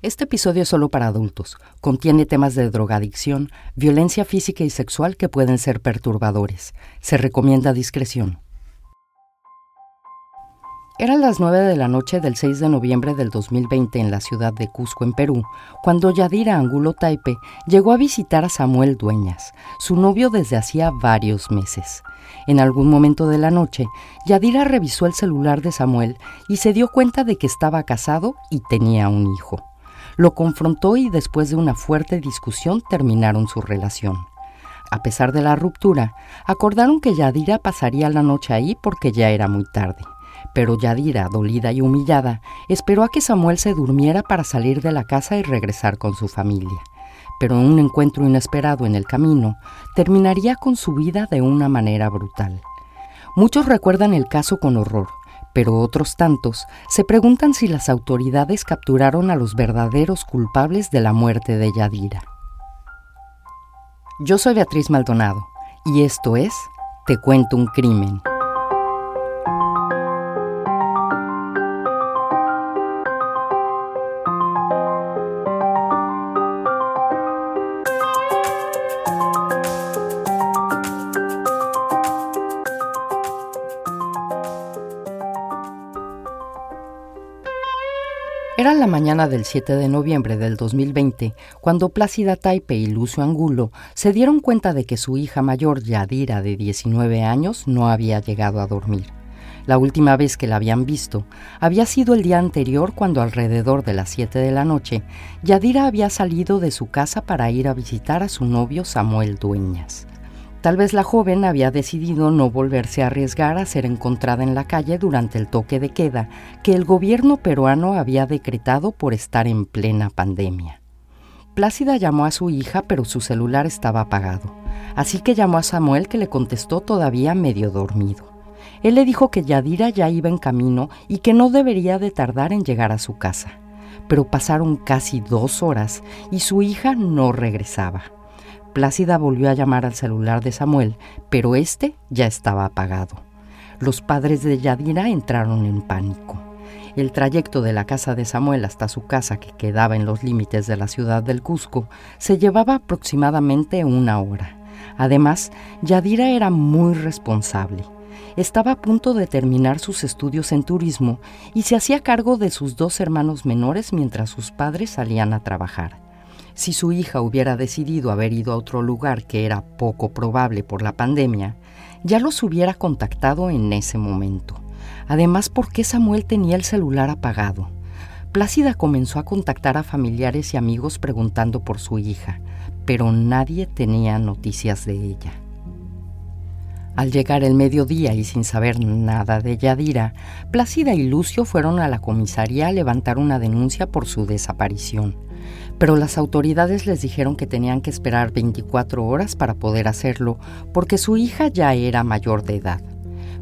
Este episodio es solo para adultos. Contiene temas de drogadicción, violencia física y sexual que pueden ser perturbadores. Se recomienda discreción. Eran las 9 de la noche del 6 de noviembre del 2020 en la ciudad de Cusco, en Perú, cuando Yadira Angulo Taipe llegó a visitar a Samuel Dueñas, su novio desde hacía varios meses. En algún momento de la noche, Yadira revisó el celular de Samuel y se dio cuenta de que estaba casado y tenía un hijo. Lo confrontó y después de una fuerte discusión terminaron su relación. A pesar de la ruptura, acordaron que Yadira pasaría la noche ahí porque ya era muy tarde. Pero Yadira, dolida y humillada, esperó a que Samuel se durmiera para salir de la casa y regresar con su familia. Pero un encuentro inesperado en el camino terminaría con su vida de una manera brutal. Muchos recuerdan el caso con horror, pero otros tantos se preguntan si las autoridades capturaron a los verdaderos culpables de la muerte de Yadira. Yo soy Beatriz Maldonado y esto es Te cuento un crimen. Era la mañana del 7 de noviembre del 2020 cuando Plácida Taipe y Lucio Angulo se dieron cuenta de que su hija mayor, Yadira, de 19 años, no había llegado a dormir. La última vez que la habían visto había sido el día anterior cuando alrededor de las 7 de la noche, Yadira había salido de su casa para ir a visitar a su novio Samuel Dueñas. Tal vez la joven había decidido no volverse a arriesgar a ser encontrada en la calle durante el toque de queda que el gobierno peruano había decretado por estar en plena pandemia. Plácida llamó a su hija, pero su celular estaba apagado, así que llamó a Samuel que le contestó todavía medio dormido. Él le dijo que Yadira ya iba en camino y que no debería de tardar en llegar a su casa. Pero pasaron casi dos horas y su hija no regresaba. Plácida volvió a llamar al celular de Samuel, pero este ya estaba apagado. Los padres de Yadira entraron en pánico. El trayecto de la casa de Samuel hasta su casa, que quedaba en los límites de la ciudad del Cusco, se llevaba aproximadamente una hora. Además, Yadira era muy responsable. Estaba a punto de terminar sus estudios en turismo y se hacía cargo de sus dos hermanos menores mientras sus padres salían a trabajar. Si su hija hubiera decidido haber ido a otro lugar que era poco probable por la pandemia, ya los hubiera contactado en ese momento. Además, ¿por qué Samuel tenía el celular apagado? Plácida comenzó a contactar a familiares y amigos preguntando por su hija, pero nadie tenía noticias de ella. Al llegar el mediodía y sin saber nada de Yadira, Plácida y Lucio fueron a la comisaría a levantar una denuncia por su desaparición pero las autoridades les dijeron que tenían que esperar 24 horas para poder hacerlo porque su hija ya era mayor de edad.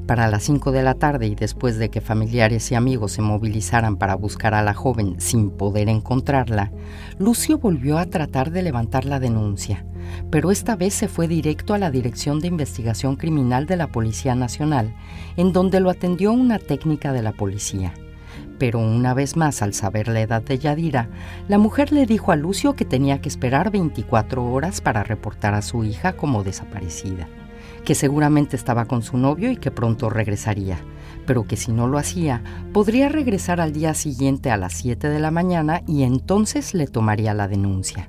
Para las 5 de la tarde y después de que familiares y amigos se movilizaran para buscar a la joven sin poder encontrarla, Lucio volvió a tratar de levantar la denuncia, pero esta vez se fue directo a la Dirección de Investigación Criminal de la Policía Nacional, en donde lo atendió una técnica de la policía. Pero una vez más, al saber la edad de Yadira, la mujer le dijo a Lucio que tenía que esperar 24 horas para reportar a su hija como desaparecida, que seguramente estaba con su novio y que pronto regresaría, pero que si no lo hacía, podría regresar al día siguiente a las 7 de la mañana y entonces le tomaría la denuncia.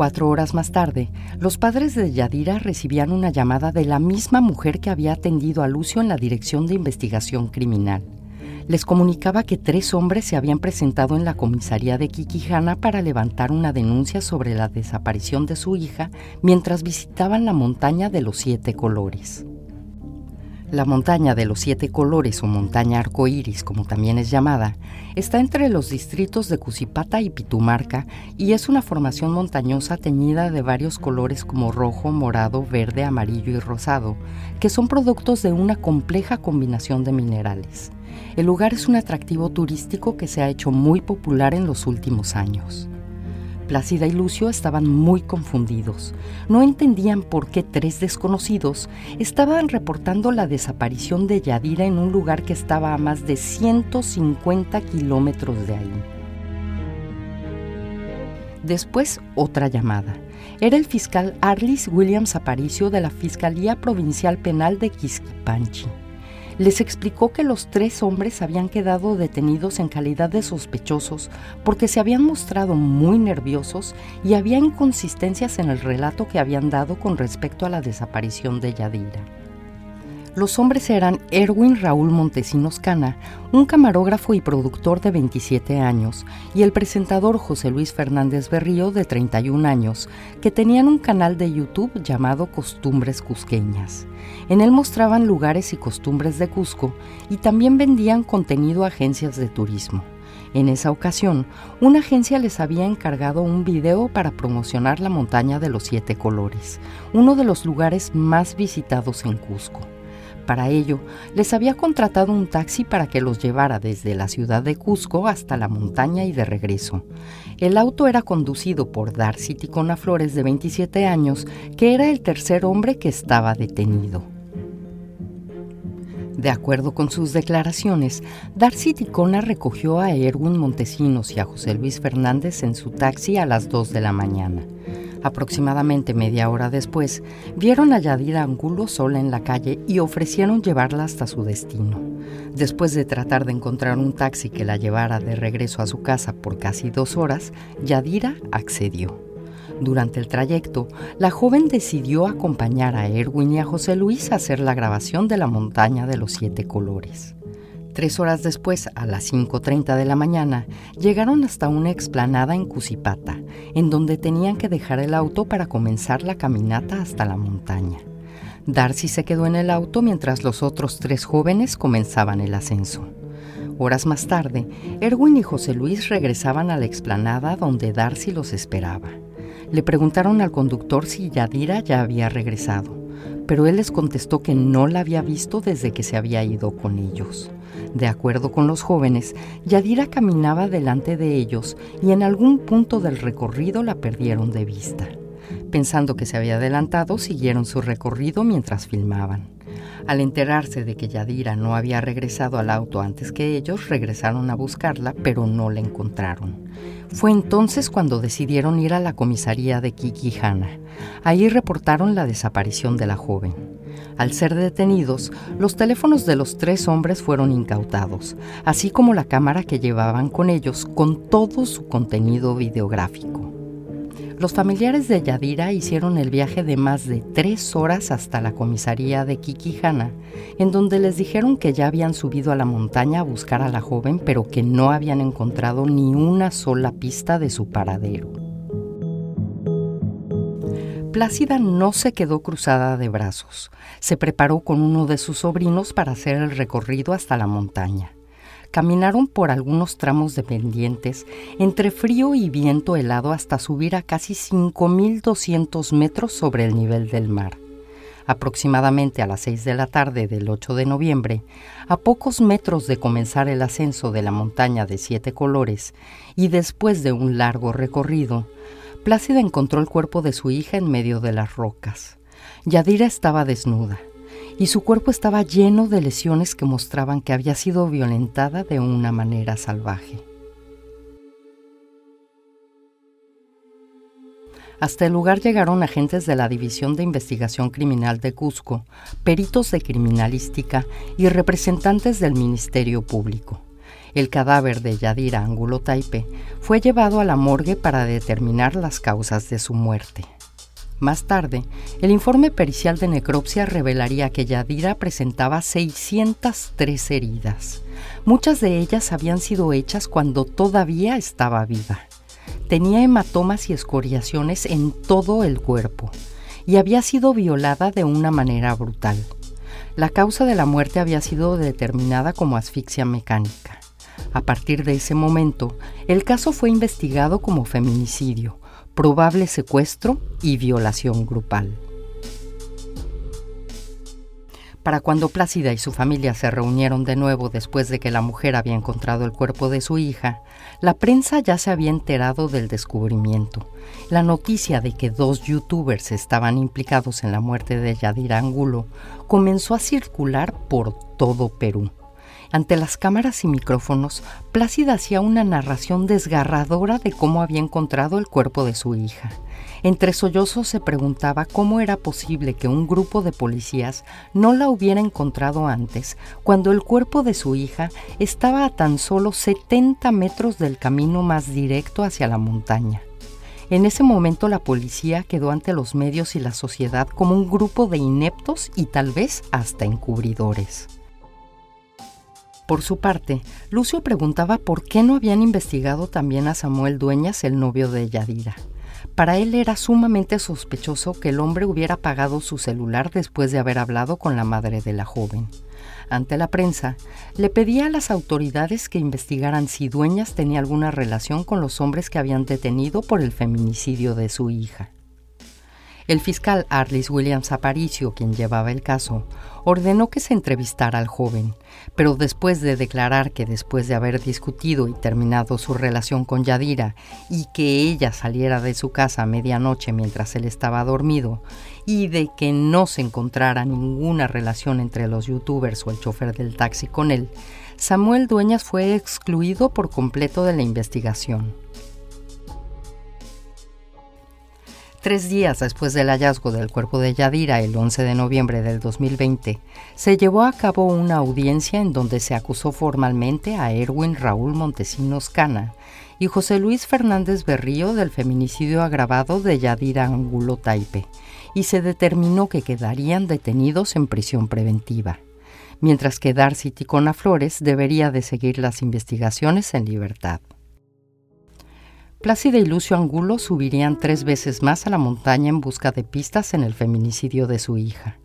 Cuatro horas más tarde, los padres de Yadira recibían una llamada de la misma mujer que había atendido a Lucio en la Dirección de Investigación Criminal. Les comunicaba que tres hombres se habían presentado en la comisaría de Kikijana para levantar una denuncia sobre la desaparición de su hija mientras visitaban la montaña de los siete colores. La montaña de los siete colores o montaña arcoíris, como también es llamada, está entre los distritos de Cusipata y Pitumarca y es una formación montañosa teñida de varios colores como rojo, morado, verde, amarillo y rosado, que son productos de una compleja combinación de minerales. El lugar es un atractivo turístico que se ha hecho muy popular en los últimos años. Plácida y Lucio estaban muy confundidos. No entendían por qué tres desconocidos estaban reportando la desaparición de Yadira en un lugar que estaba a más de 150 kilómetros de ahí. Después, otra llamada. Era el fiscal Arlis Williams Aparicio de la Fiscalía Provincial Penal de Quisquipanchi les explicó que los tres hombres habían quedado detenidos en calidad de sospechosos porque se habían mostrado muy nerviosos y había inconsistencias en el relato que habían dado con respecto a la desaparición de Yadira. Los hombres eran Erwin Raúl Montesinos Cana, un camarógrafo y productor de 27 años, y el presentador José Luis Fernández Berrío, de 31 años, que tenían un canal de YouTube llamado Costumbres Cusqueñas. En él mostraban lugares y costumbres de Cusco y también vendían contenido a agencias de turismo. En esa ocasión, una agencia les había encargado un video para promocionar la montaña de los siete colores, uno de los lugares más visitados en Cusco. Para ello, les había contratado un taxi para que los llevara desde la ciudad de Cusco hasta la montaña y de regreso. El auto era conducido por Darcy Ticona Flores, de 27 años, que era el tercer hombre que estaba detenido. De acuerdo con sus declaraciones, Darcy Ticona recogió a Erwin Montesinos y a José Luis Fernández en su taxi a las 2 de la mañana. Aproximadamente media hora después, vieron a Yadira Angulo sola en la calle y ofrecieron llevarla hasta su destino. Después de tratar de encontrar un taxi que la llevara de regreso a su casa por casi dos horas, Yadira accedió. Durante el trayecto, la joven decidió acompañar a Erwin y a José Luis a hacer la grabación de la montaña de los siete colores. Tres horas después, a las 5.30 de la mañana, llegaron hasta una explanada en Cusipata, en donde tenían que dejar el auto para comenzar la caminata hasta la montaña. Darcy se quedó en el auto mientras los otros tres jóvenes comenzaban el ascenso. Horas más tarde, Erwin y José Luis regresaban a la explanada donde Darcy los esperaba. Le preguntaron al conductor si Yadira ya había regresado, pero él les contestó que no la había visto desde que se había ido con ellos. De acuerdo con los jóvenes, Yadira caminaba delante de ellos y en algún punto del recorrido la perdieron de vista. Pensando que se había adelantado, siguieron su recorrido mientras filmaban. Al enterarse de que Yadira no había regresado al auto antes que ellos, regresaron a buscarla, pero no la encontraron. Fue entonces cuando decidieron ir a la comisaría de Kikihana. Ahí reportaron la desaparición de la joven. Al ser detenidos, los teléfonos de los tres hombres fueron incautados, así como la cámara que llevaban con ellos con todo su contenido videográfico. Los familiares de Yadira hicieron el viaje de más de tres horas hasta la comisaría de Kikihana, en donde les dijeron que ya habían subido a la montaña a buscar a la joven, pero que no habían encontrado ni una sola pista de su paradero. Plácida no se quedó cruzada de brazos. Se preparó con uno de sus sobrinos para hacer el recorrido hasta la montaña. Caminaron por algunos tramos de pendientes, entre frío y viento helado hasta subir a casi 5.200 metros sobre el nivel del mar. Aproximadamente a las 6 de la tarde del 8 de noviembre, a pocos metros de comenzar el ascenso de la montaña de siete colores y después de un largo recorrido, Plácida encontró el cuerpo de su hija en medio de las rocas. Yadira estaba desnuda y su cuerpo estaba lleno de lesiones que mostraban que había sido violentada de una manera salvaje. Hasta el lugar llegaron agentes de la División de Investigación Criminal de Cusco, peritos de criminalística y representantes del Ministerio Público. El cadáver de Yadira Angulo Taipe fue llevado a la morgue para determinar las causas de su muerte. Más tarde, el informe pericial de necropsia revelaría que Yadira presentaba 603 heridas. Muchas de ellas habían sido hechas cuando todavía estaba viva. Tenía hematomas y escoriaciones en todo el cuerpo y había sido violada de una manera brutal. La causa de la muerte había sido determinada como asfixia mecánica. A partir de ese momento, el caso fue investigado como feminicidio, probable secuestro y violación grupal. Para cuando Plácida y su familia se reunieron de nuevo después de que la mujer había encontrado el cuerpo de su hija, la prensa ya se había enterado del descubrimiento. La noticia de que dos youtubers estaban implicados en la muerte de Yadira Angulo comenzó a circular por todo Perú. Ante las cámaras y micrófonos, Plácida hacía una narración desgarradora de cómo había encontrado el cuerpo de su hija. Entre sollozos se preguntaba cómo era posible que un grupo de policías no la hubiera encontrado antes, cuando el cuerpo de su hija estaba a tan solo 70 metros del camino más directo hacia la montaña. En ese momento la policía quedó ante los medios y la sociedad como un grupo de ineptos y tal vez hasta encubridores. Por su parte, Lucio preguntaba por qué no habían investigado también a Samuel Dueñas, el novio de Yadira. Para él era sumamente sospechoso que el hombre hubiera apagado su celular después de haber hablado con la madre de la joven. Ante la prensa, le pedía a las autoridades que investigaran si Dueñas tenía alguna relación con los hombres que habían detenido por el feminicidio de su hija. El fiscal Arlis Williams Aparicio, quien llevaba el caso, ordenó que se entrevistara al joven, pero después de declarar que después de haber discutido y terminado su relación con Yadira y que ella saliera de su casa a medianoche mientras él estaba dormido y de que no se encontrara ninguna relación entre los youtubers o el chofer del taxi con él, Samuel Dueñas fue excluido por completo de la investigación. Tres días después del hallazgo del cuerpo de Yadira, el 11 de noviembre del 2020, se llevó a cabo una audiencia en donde se acusó formalmente a Erwin Raúl Montesinos Cana y José Luis Fernández Berrío del feminicidio agravado de Yadira Angulo Taipe, y se determinó que quedarían detenidos en prisión preventiva, mientras que Darcy Ticona Flores debería de seguir las investigaciones en libertad. Plácida y Lucio Angulo subirían tres veces más a la montaña en busca de pistas en el feminicidio de su hija.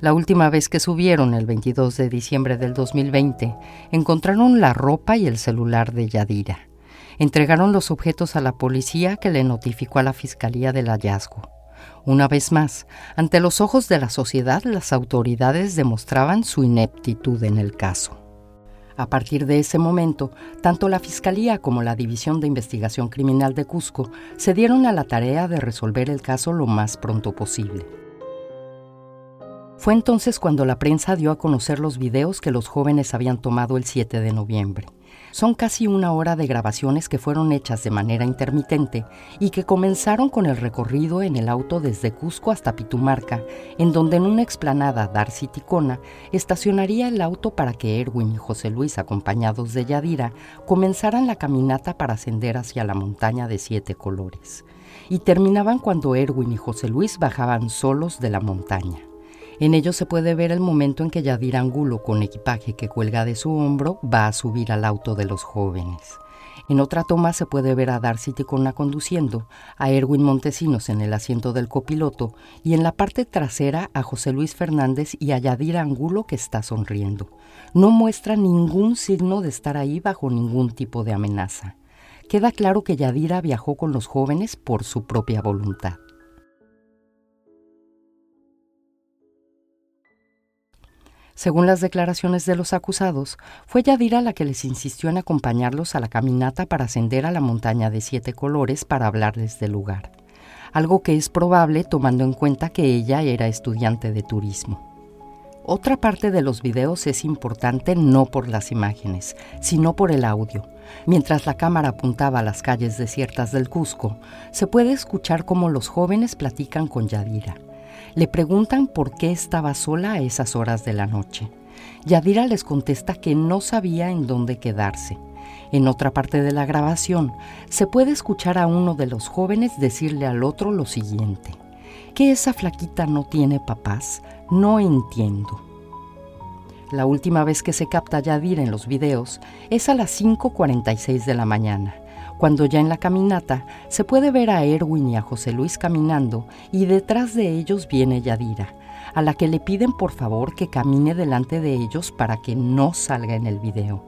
La última vez que subieron, el 22 de diciembre del 2020, encontraron la ropa y el celular de Yadira. Entregaron los objetos a la policía que le notificó a la fiscalía del hallazgo. Una vez más, ante los ojos de la sociedad, las autoridades demostraban su ineptitud en el caso. A partir de ese momento, tanto la Fiscalía como la División de Investigación Criminal de Cusco se dieron a la tarea de resolver el caso lo más pronto posible. Fue entonces cuando la prensa dio a conocer los videos que los jóvenes habían tomado el 7 de noviembre. Son casi una hora de grabaciones que fueron hechas de manera intermitente y que comenzaron con el recorrido en el auto desde Cusco hasta Pitumarca, en donde en una explanada Darcy Ticona estacionaría el auto para que Erwin y José Luis, acompañados de Yadira, comenzaran la caminata para ascender hacia la montaña de siete colores. Y terminaban cuando Erwin y José Luis bajaban solos de la montaña. En ello se puede ver el momento en que Yadira Angulo, con equipaje que cuelga de su hombro, va a subir al auto de los jóvenes. En otra toma se puede ver a Darcy Ticona conduciendo, a Erwin Montesinos en el asiento del copiloto y en la parte trasera a José Luis Fernández y a Yadira Angulo que está sonriendo. No muestra ningún signo de estar ahí bajo ningún tipo de amenaza. Queda claro que Yadira viajó con los jóvenes por su propia voluntad. Según las declaraciones de los acusados, fue Yadira la que les insistió en acompañarlos a la caminata para ascender a la montaña de siete colores para hablarles del lugar, algo que es probable tomando en cuenta que ella era estudiante de turismo. Otra parte de los videos es importante no por las imágenes, sino por el audio. Mientras la cámara apuntaba a las calles desiertas del Cusco, se puede escuchar cómo los jóvenes platican con Yadira. Le preguntan por qué estaba sola a esas horas de la noche. Yadira les contesta que no sabía en dónde quedarse. En otra parte de la grabación se puede escuchar a uno de los jóvenes decirle al otro lo siguiente. ¿Que esa flaquita no tiene papás? No entiendo. La última vez que se capta Yadira en los videos es a las 5.46 de la mañana cuando ya en la caminata se puede ver a Erwin y a José Luis caminando y detrás de ellos viene Yadira, a la que le piden por favor que camine delante de ellos para que no salga en el video.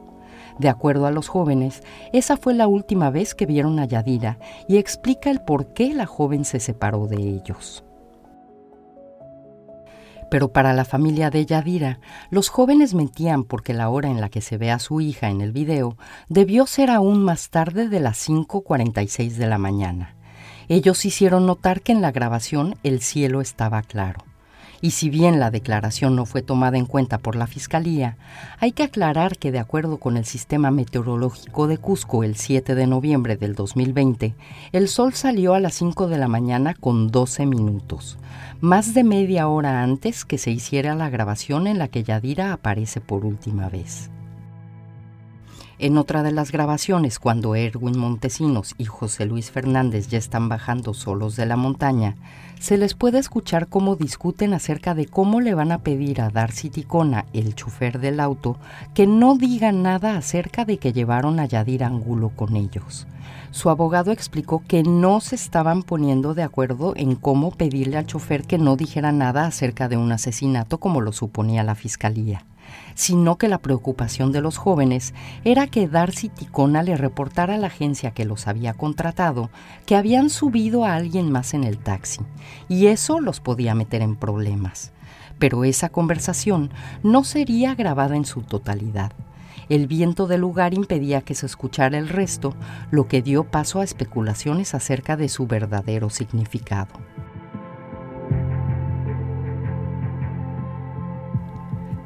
De acuerdo a los jóvenes, esa fue la última vez que vieron a Yadira y explica el por qué la joven se separó de ellos. Pero para la familia de Yadira, los jóvenes mentían porque la hora en la que se ve a su hija en el video debió ser aún más tarde de las 5.46 de la mañana. Ellos hicieron notar que en la grabación el cielo estaba claro. Y si bien la declaración no fue tomada en cuenta por la Fiscalía, hay que aclarar que de acuerdo con el Sistema Meteorológico de Cusco el 7 de noviembre del 2020, el sol salió a las 5 de la mañana con 12 minutos, más de media hora antes que se hiciera la grabación en la que Yadira aparece por última vez. En otra de las grabaciones, cuando Erwin Montesinos y José Luis Fernández ya están bajando solos de la montaña, se les puede escuchar cómo discuten acerca de cómo le van a pedir a Darcy Ticona, el chofer del auto, que no diga nada acerca de que llevaron a Yadir Angulo con ellos. Su abogado explicó que no se estaban poniendo de acuerdo en cómo pedirle al chofer que no dijera nada acerca de un asesinato como lo suponía la fiscalía sino que la preocupación de los jóvenes era que Darcy Ticona le reportara a la agencia que los había contratado que habían subido a alguien más en el taxi, y eso los podía meter en problemas. Pero esa conversación no sería grabada en su totalidad. El viento del lugar impedía que se escuchara el resto, lo que dio paso a especulaciones acerca de su verdadero significado.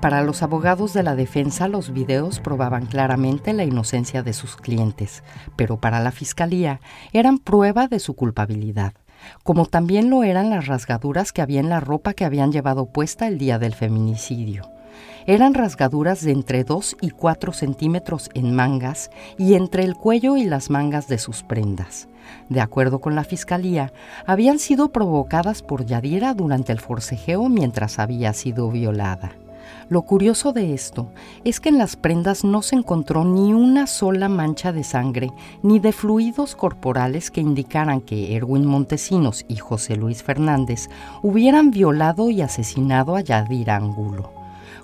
Para los abogados de la defensa, los videos probaban claramente la inocencia de sus clientes, pero para la fiscalía eran prueba de su culpabilidad, como también lo eran las rasgaduras que había en la ropa que habían llevado puesta el día del feminicidio. Eran rasgaduras de entre 2 y 4 centímetros en mangas y entre el cuello y las mangas de sus prendas. De acuerdo con la fiscalía, habían sido provocadas por Yadira durante el forcejeo mientras había sido violada. Lo curioso de esto es que en las prendas no se encontró ni una sola mancha de sangre ni de fluidos corporales que indicaran que Erwin Montesinos y José Luis Fernández hubieran violado y asesinado a Yadira Angulo.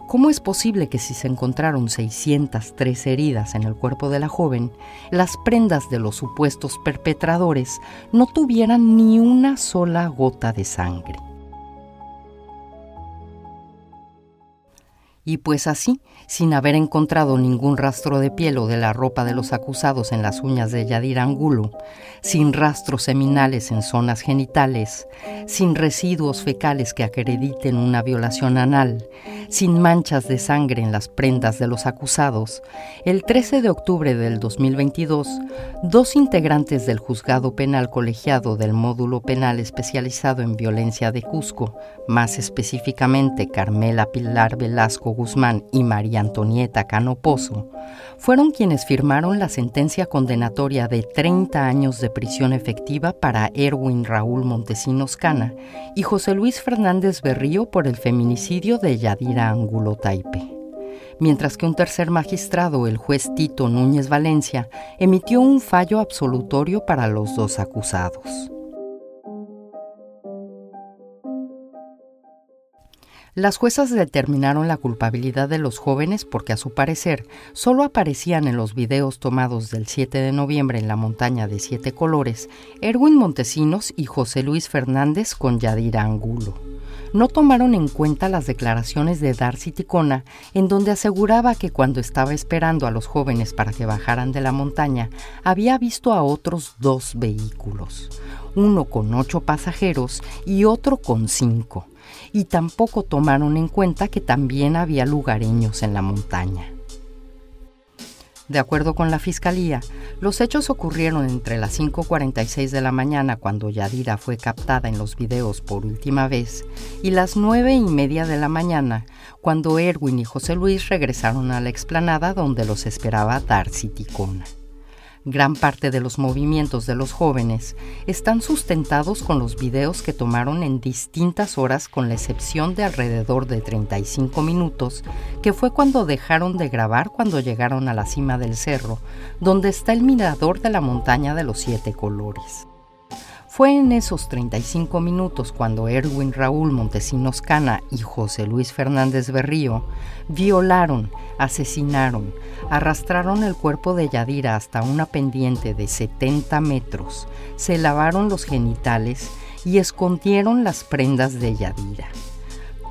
¿Cómo es posible que si se encontraron 603 heridas en el cuerpo de la joven, las prendas de los supuestos perpetradores no tuvieran ni una sola gota de sangre? Y pues así, sin haber encontrado ningún rastro de piel o de la ropa de los acusados en las uñas de Yadir Angulo, sin rastros seminales en zonas genitales, sin residuos fecales que acrediten una violación anal, sin manchas de sangre en las prendas de los acusados, el 13 de octubre del 2022, dos integrantes del juzgado penal colegiado del módulo penal especializado en violencia de Cusco, más específicamente Carmela Pilar Velasco Guzmán y María Antonieta Cano Pozo, fueron quienes firmaron la sentencia condenatoria de 30 años de prisión efectiva para Erwin Raúl Montesinos Cana y José Luis Fernández Berrío por el feminicidio de Yadira Angulo Taipe. Mientras que un tercer magistrado, el juez Tito Núñez Valencia, emitió un fallo absolutorio para los dos acusados. Las juezas determinaron la culpabilidad de los jóvenes porque a su parecer solo aparecían en los videos tomados del 7 de noviembre en la montaña de siete colores Erwin Montesinos y José Luis Fernández con Yadira Angulo. No tomaron en cuenta las declaraciones de Darcy Ticona, en donde aseguraba que cuando estaba esperando a los jóvenes para que bajaran de la montaña, había visto a otros dos vehículos, uno con ocho pasajeros y otro con cinco y tampoco tomaron en cuenta que también había lugareños en la montaña. De acuerdo con la fiscalía, los hechos ocurrieron entre las 5.46 de la mañana cuando Yadira fue captada en los videos por última vez y las nueve y media de la mañana cuando Erwin y José Luis regresaron a la explanada donde los esperaba Darcy Ticona. Gran parte de los movimientos de los jóvenes están sustentados con los videos que tomaron en distintas horas con la excepción de alrededor de 35 minutos, que fue cuando dejaron de grabar cuando llegaron a la cima del cerro, donde está el mirador de la montaña de los siete colores. Fue en esos 35 minutos cuando Erwin Raúl Montesinos Cana y José Luis Fernández Berrío violaron, asesinaron, arrastraron el cuerpo de Yadira hasta una pendiente de 70 metros, se lavaron los genitales y escondieron las prendas de Yadira.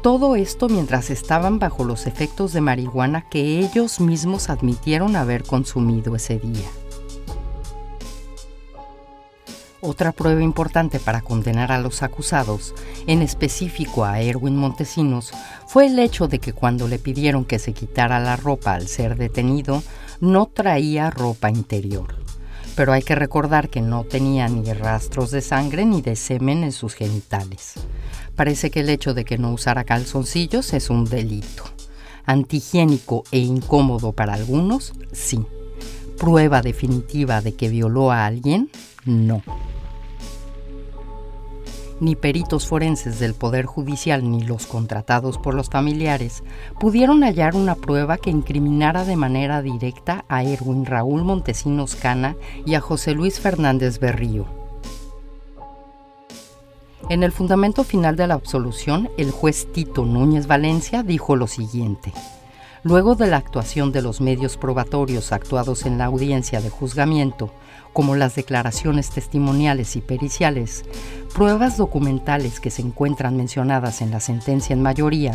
Todo esto mientras estaban bajo los efectos de marihuana que ellos mismos admitieron haber consumido ese día. Otra prueba importante para condenar a los acusados, en específico a Erwin Montesinos, fue el hecho de que cuando le pidieron que se quitara la ropa al ser detenido, no traía ropa interior. Pero hay que recordar que no tenía ni rastros de sangre ni de semen en sus genitales. Parece que el hecho de que no usara calzoncillos es un delito. Antihigiénico e incómodo para algunos, sí. Prueba definitiva de que violó a alguien, no. Ni peritos forenses del Poder Judicial ni los contratados por los familiares pudieron hallar una prueba que incriminara de manera directa a Erwin Raúl Montesinos Cana y a José Luis Fernández Berrío. En el fundamento final de la absolución, el juez Tito Núñez Valencia dijo lo siguiente. Luego de la actuación de los medios probatorios actuados en la audiencia de juzgamiento, como las declaraciones testimoniales y periciales, pruebas documentales que se encuentran mencionadas en la sentencia en mayoría,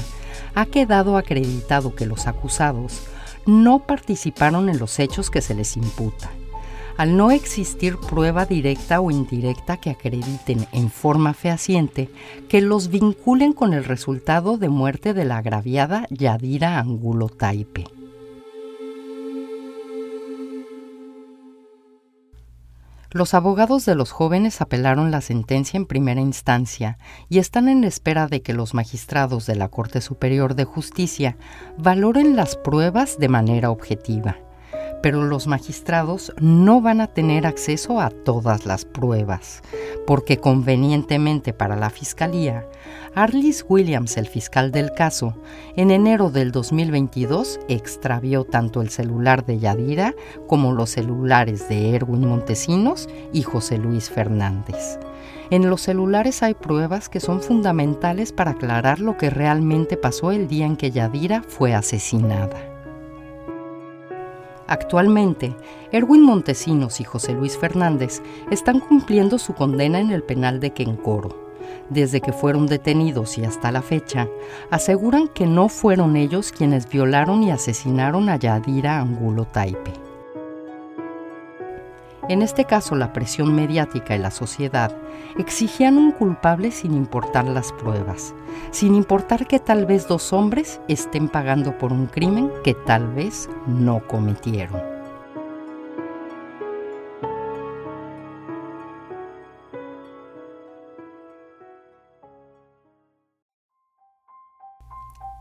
ha quedado acreditado que los acusados no participaron en los hechos que se les imputa al no existir prueba directa o indirecta que acrediten en forma fehaciente que los vinculen con el resultado de muerte de la agraviada Yadira Angulo Taipe. Los abogados de los jóvenes apelaron la sentencia en primera instancia y están en espera de que los magistrados de la Corte Superior de Justicia valoren las pruebas de manera objetiva pero los magistrados no van a tener acceso a todas las pruebas, porque convenientemente para la Fiscalía, Arlis Williams, el fiscal del caso, en enero del 2022 extravió tanto el celular de Yadira como los celulares de Erwin Montesinos y José Luis Fernández. En los celulares hay pruebas que son fundamentales para aclarar lo que realmente pasó el día en que Yadira fue asesinada. Actualmente, Erwin Montesinos y José Luis Fernández están cumpliendo su condena en el penal de Quencoro. Desde que fueron detenidos y hasta la fecha, aseguran que no fueron ellos quienes violaron y asesinaron a Yadira Angulo Taipe. En este caso, la presión mediática y la sociedad exigían un culpable sin importar las pruebas, sin importar que tal vez dos hombres estén pagando por un crimen que tal vez no cometieron.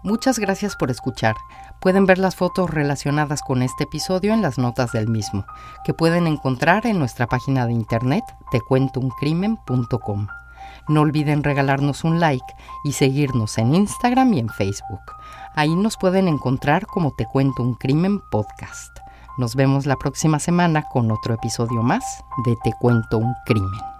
Muchas gracias por escuchar. Pueden ver las fotos relacionadas con este episodio en las notas del mismo, que pueden encontrar en nuestra página de internet tecuentouncrimen.com. No olviden regalarnos un like y seguirnos en Instagram y en Facebook. Ahí nos pueden encontrar como Te Cuento un Crimen Podcast. Nos vemos la próxima semana con otro episodio más de Te Cuento un Crimen.